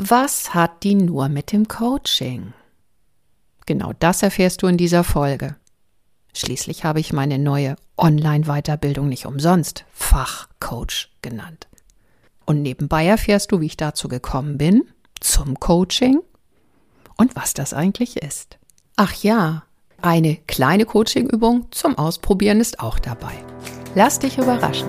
Was hat die nur mit dem Coaching? Genau das erfährst du in dieser Folge. Schließlich habe ich meine neue Online-Weiterbildung nicht umsonst Fachcoach genannt. Und nebenbei erfährst du, wie ich dazu gekommen bin, zum Coaching und was das eigentlich ist. Ach ja, eine kleine Coachingübung zum Ausprobieren ist auch dabei. Lass dich überraschen.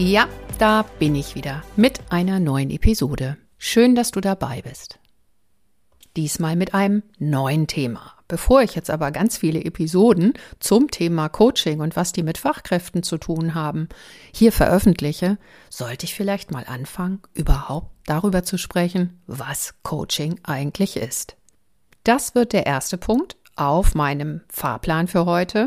Ja, da bin ich wieder mit einer neuen Episode. Schön, dass du dabei bist. Diesmal mit einem neuen Thema. Bevor ich jetzt aber ganz viele Episoden zum Thema Coaching und was die mit Fachkräften zu tun haben hier veröffentliche, sollte ich vielleicht mal anfangen, überhaupt darüber zu sprechen, was Coaching eigentlich ist. Das wird der erste Punkt auf meinem Fahrplan für heute.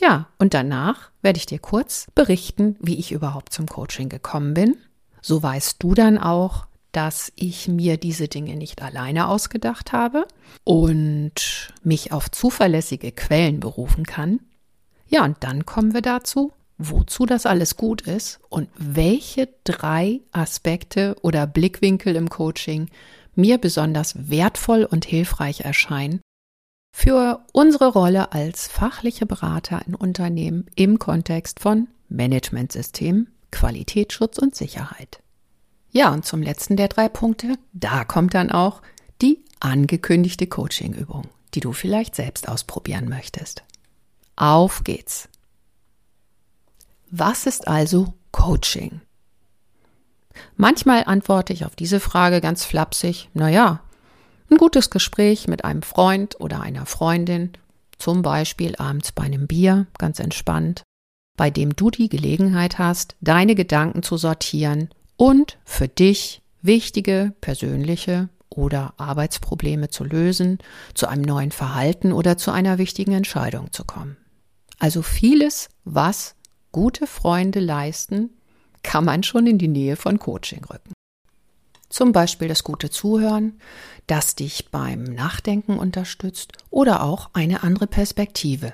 Ja, und danach werde ich dir kurz berichten, wie ich überhaupt zum Coaching gekommen bin. So weißt du dann auch, dass ich mir diese Dinge nicht alleine ausgedacht habe und mich auf zuverlässige Quellen berufen kann. Ja, und dann kommen wir dazu, wozu das alles gut ist und welche drei Aspekte oder Blickwinkel im Coaching mir besonders wertvoll und hilfreich erscheinen, für unsere Rolle als fachliche Berater in Unternehmen im Kontext von Managementsystem, Qualitätsschutz und Sicherheit. Ja, und zum letzten der drei Punkte, da kommt dann auch die angekündigte Coachingübung, die du vielleicht selbst ausprobieren möchtest. Auf geht's. Was ist also Coaching? Manchmal antworte ich auf diese Frage ganz flapsig, naja, ein gutes Gespräch mit einem Freund oder einer Freundin, zum Beispiel abends bei einem Bier, ganz entspannt, bei dem du die Gelegenheit hast, deine Gedanken zu sortieren und für dich wichtige persönliche oder Arbeitsprobleme zu lösen, zu einem neuen Verhalten oder zu einer wichtigen Entscheidung zu kommen. Also vieles, was gute Freunde leisten, kann man schon in die Nähe von Coaching rücken. Zum Beispiel das gute Zuhören, das dich beim Nachdenken unterstützt oder auch eine andere Perspektive.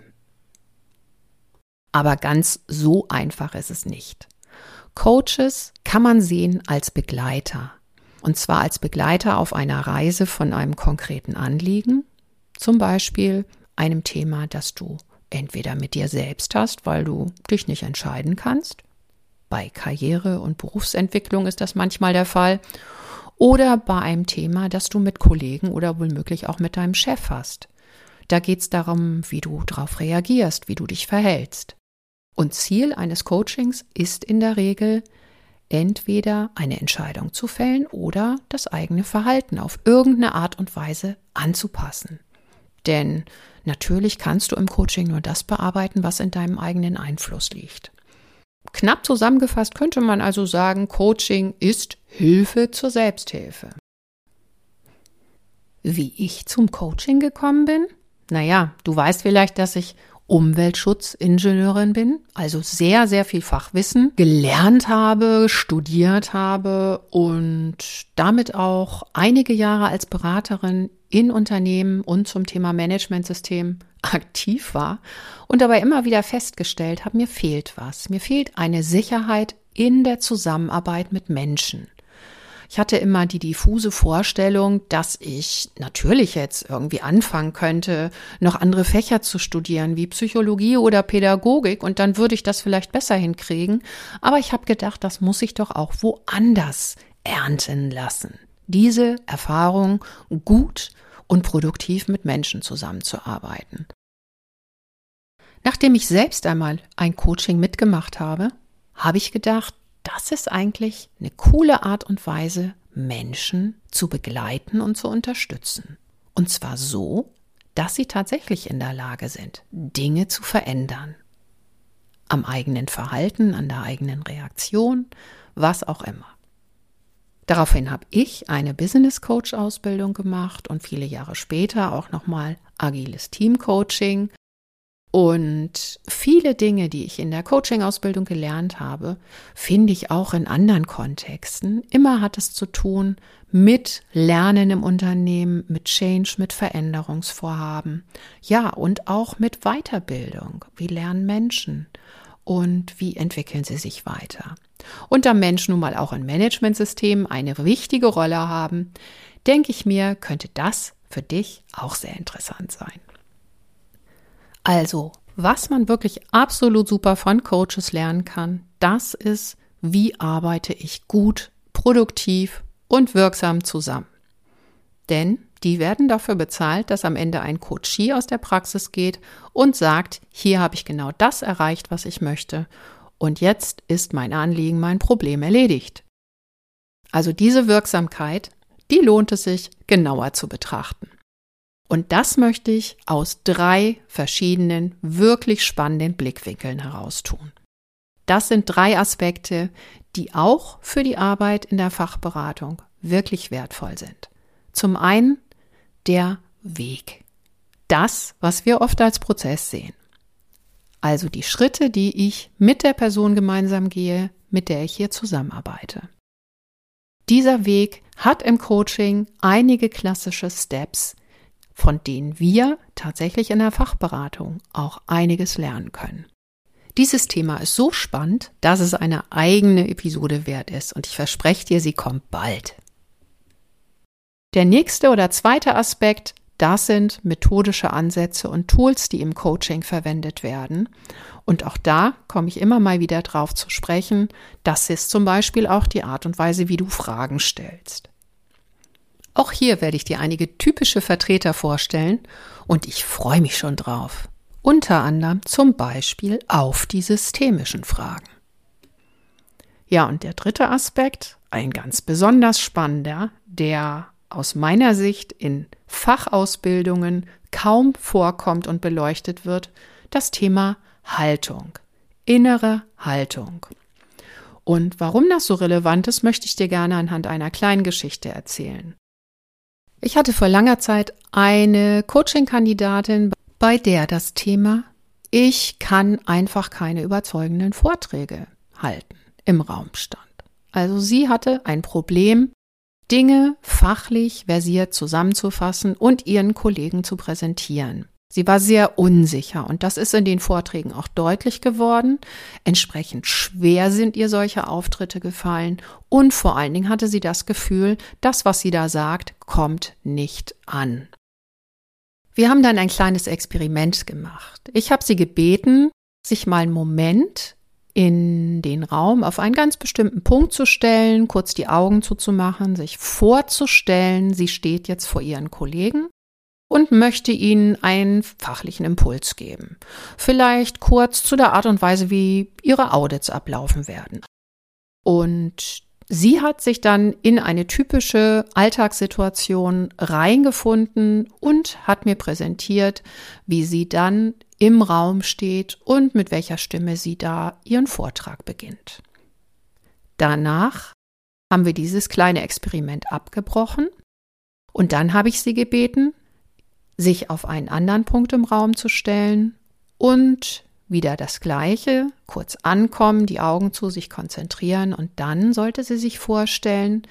Aber ganz so einfach ist es nicht. Coaches kann man sehen als Begleiter. Und zwar als Begleiter auf einer Reise von einem konkreten Anliegen, zum Beispiel einem Thema, das du entweder mit dir selbst hast, weil du dich nicht entscheiden kannst. Bei Karriere und Berufsentwicklung ist das manchmal der Fall oder bei einem Thema, das du mit Kollegen oder womöglich auch mit deinem Chef hast. Da geht es darum, wie du darauf reagierst, wie du dich verhältst. Und Ziel eines Coachings ist in der Regel, entweder eine Entscheidung zu fällen oder das eigene Verhalten auf irgendeine Art und Weise anzupassen. Denn natürlich kannst du im Coaching nur das bearbeiten, was in deinem eigenen Einfluss liegt. Knapp zusammengefasst könnte man also sagen, Coaching ist Hilfe zur Selbsthilfe. Wie ich zum Coaching gekommen bin? Naja, du weißt vielleicht, dass ich Umweltschutzingenieurin bin, also sehr, sehr viel Fachwissen gelernt habe, studiert habe und damit auch einige Jahre als Beraterin in Unternehmen und zum Thema Managementsystem aktiv war und dabei immer wieder festgestellt habe, mir fehlt was. Mir fehlt eine Sicherheit in der Zusammenarbeit mit Menschen. Ich hatte immer die diffuse Vorstellung, dass ich natürlich jetzt irgendwie anfangen könnte, noch andere Fächer zu studieren, wie Psychologie oder Pädagogik, und dann würde ich das vielleicht besser hinkriegen. Aber ich habe gedacht, das muss ich doch auch woanders ernten lassen. Diese Erfahrung gut und produktiv mit Menschen zusammenzuarbeiten. Nachdem ich selbst einmal ein Coaching mitgemacht habe, habe ich gedacht, das ist eigentlich eine coole Art und Weise, Menschen zu begleiten und zu unterstützen. Und zwar so, dass sie tatsächlich in der Lage sind, Dinge zu verändern. Am eigenen Verhalten, an der eigenen Reaktion, was auch immer. Daraufhin habe ich eine Business Coach Ausbildung gemacht und viele Jahre später auch nochmal agiles Team Coaching. Und viele Dinge, die ich in der Coaching-Ausbildung gelernt habe, finde ich auch in anderen Kontexten. Immer hat es zu tun mit Lernen im Unternehmen, mit Change, mit Veränderungsvorhaben. Ja, und auch mit Weiterbildung. Wie lernen Menschen? Und wie entwickeln sie sich weiter? Und da Menschen nun mal auch in Managementsystemen eine wichtige Rolle haben, denke ich mir, könnte das für dich auch sehr interessant sein. Also, was man wirklich absolut super von Coaches lernen kann, das ist, wie arbeite ich gut, produktiv und wirksam zusammen. Denn die werden dafür bezahlt, dass am Ende ein Coachie aus der Praxis geht und sagt, hier habe ich genau das erreicht, was ich möchte und jetzt ist mein Anliegen, mein Problem erledigt. Also diese Wirksamkeit, die lohnt es sich genauer zu betrachten. Und das möchte ich aus drei verschiedenen, wirklich spannenden Blickwinkeln heraustun. Das sind drei Aspekte, die auch für die Arbeit in der Fachberatung wirklich wertvoll sind. Zum einen der Weg. Das, was wir oft als Prozess sehen. Also die Schritte, die ich mit der Person gemeinsam gehe, mit der ich hier zusammenarbeite. Dieser Weg hat im Coaching einige klassische Steps, von denen wir tatsächlich in der Fachberatung auch einiges lernen können. Dieses Thema ist so spannend, dass es eine eigene Episode wert ist und ich verspreche dir, sie kommt bald. Der nächste oder zweite Aspekt das sind methodische Ansätze und Tools, die im Coaching verwendet werden. Und auch da komme ich immer mal wieder drauf zu sprechen. Das ist zum Beispiel auch die Art und Weise, wie du Fragen stellst. Auch hier werde ich dir einige typische Vertreter vorstellen und ich freue mich schon drauf. Unter anderem zum Beispiel auf die systemischen Fragen. Ja, und der dritte Aspekt, ein ganz besonders spannender, der aus meiner Sicht in Fachausbildungen kaum vorkommt und beleuchtet wird, das Thema Haltung, innere Haltung. Und warum das so relevant ist, möchte ich dir gerne anhand einer kleinen Geschichte erzählen. Ich hatte vor langer Zeit eine Coaching-Kandidatin, bei der das Thema ich kann einfach keine überzeugenden Vorträge halten im Raum stand. Also sie hatte ein Problem Dinge fachlich versiert zusammenzufassen und ihren Kollegen zu präsentieren. Sie war sehr unsicher und das ist in den Vorträgen auch deutlich geworden. Entsprechend schwer sind ihr solche Auftritte gefallen und vor allen Dingen hatte sie das Gefühl, das, was sie da sagt, kommt nicht an. Wir haben dann ein kleines Experiment gemacht. Ich habe sie gebeten, sich mal einen Moment in den Raum auf einen ganz bestimmten Punkt zu stellen, kurz die Augen zuzumachen, sich vorzustellen, sie steht jetzt vor ihren Kollegen und möchte ihnen einen fachlichen Impuls geben. Vielleicht kurz zu der Art und Weise, wie ihre Audits ablaufen werden. Und sie hat sich dann in eine typische Alltagssituation reingefunden und hat mir präsentiert, wie sie dann im Raum steht und mit welcher Stimme sie da ihren Vortrag beginnt. Danach haben wir dieses kleine Experiment abgebrochen und dann habe ich sie gebeten, sich auf einen anderen Punkt im Raum zu stellen und wieder das Gleiche, kurz ankommen, die Augen zu sich konzentrieren und dann sollte sie sich vorstellen,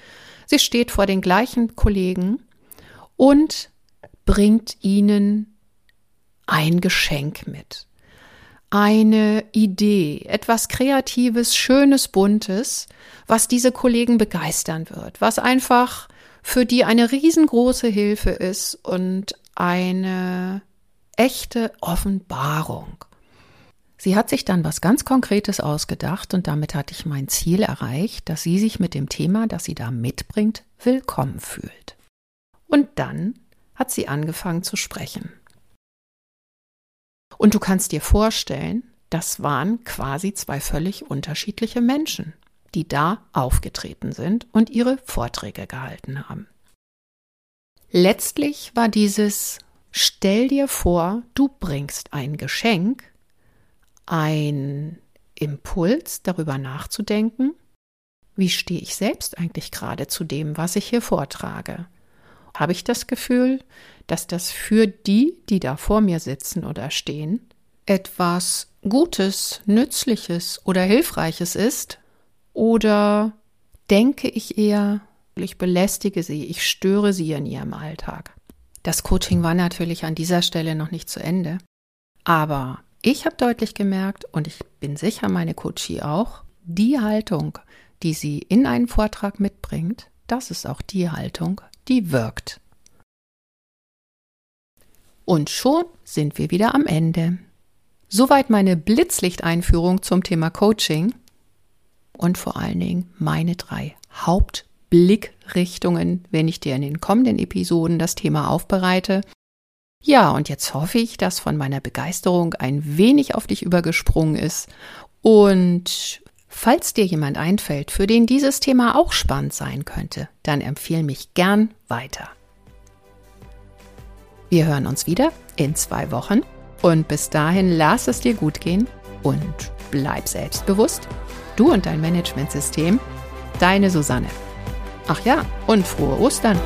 sie steht vor den gleichen Kollegen und bringt ihnen ein Geschenk mit. Eine Idee, etwas Kreatives, Schönes, Buntes, was diese Kollegen begeistern wird, was einfach für die eine riesengroße Hilfe ist und eine echte Offenbarung. Sie hat sich dann was ganz Konkretes ausgedacht und damit hatte ich mein Ziel erreicht, dass sie sich mit dem Thema, das sie da mitbringt, willkommen fühlt. Und dann hat sie angefangen zu sprechen. Und du kannst dir vorstellen, das waren quasi zwei völlig unterschiedliche Menschen, die da aufgetreten sind und ihre Vorträge gehalten haben. Letztlich war dieses Stell dir vor, du bringst ein Geschenk, ein Impuls darüber nachzudenken, wie stehe ich selbst eigentlich gerade zu dem, was ich hier vortrage? Habe ich das Gefühl, dass das für die, die da vor mir sitzen oder stehen, etwas Gutes, Nützliches oder Hilfreiches ist? Oder denke ich eher, ich belästige sie, ich störe sie in ihrem Alltag? Das Coaching war natürlich an dieser Stelle noch nicht zu Ende. Aber ich habe deutlich gemerkt, und ich bin sicher, meine Coachie auch, die Haltung, die sie in einen Vortrag mitbringt, das ist auch die Haltung, die wirkt. Und schon sind wir wieder am Ende. Soweit meine Blitzlichteinführung zum Thema Coaching und vor allen Dingen meine drei Hauptblickrichtungen, wenn ich dir in den kommenden Episoden das Thema aufbereite. Ja, und jetzt hoffe ich, dass von meiner Begeisterung ein wenig auf dich übergesprungen ist. Und falls dir jemand einfällt, für den dieses Thema auch spannend sein könnte, dann empfehle mich gern weiter. Wir hören uns wieder in zwei Wochen und bis dahin lass es dir gut gehen und bleib selbstbewusst. Du und dein Managementsystem. Deine Susanne. Ach ja, und frohe Ostern!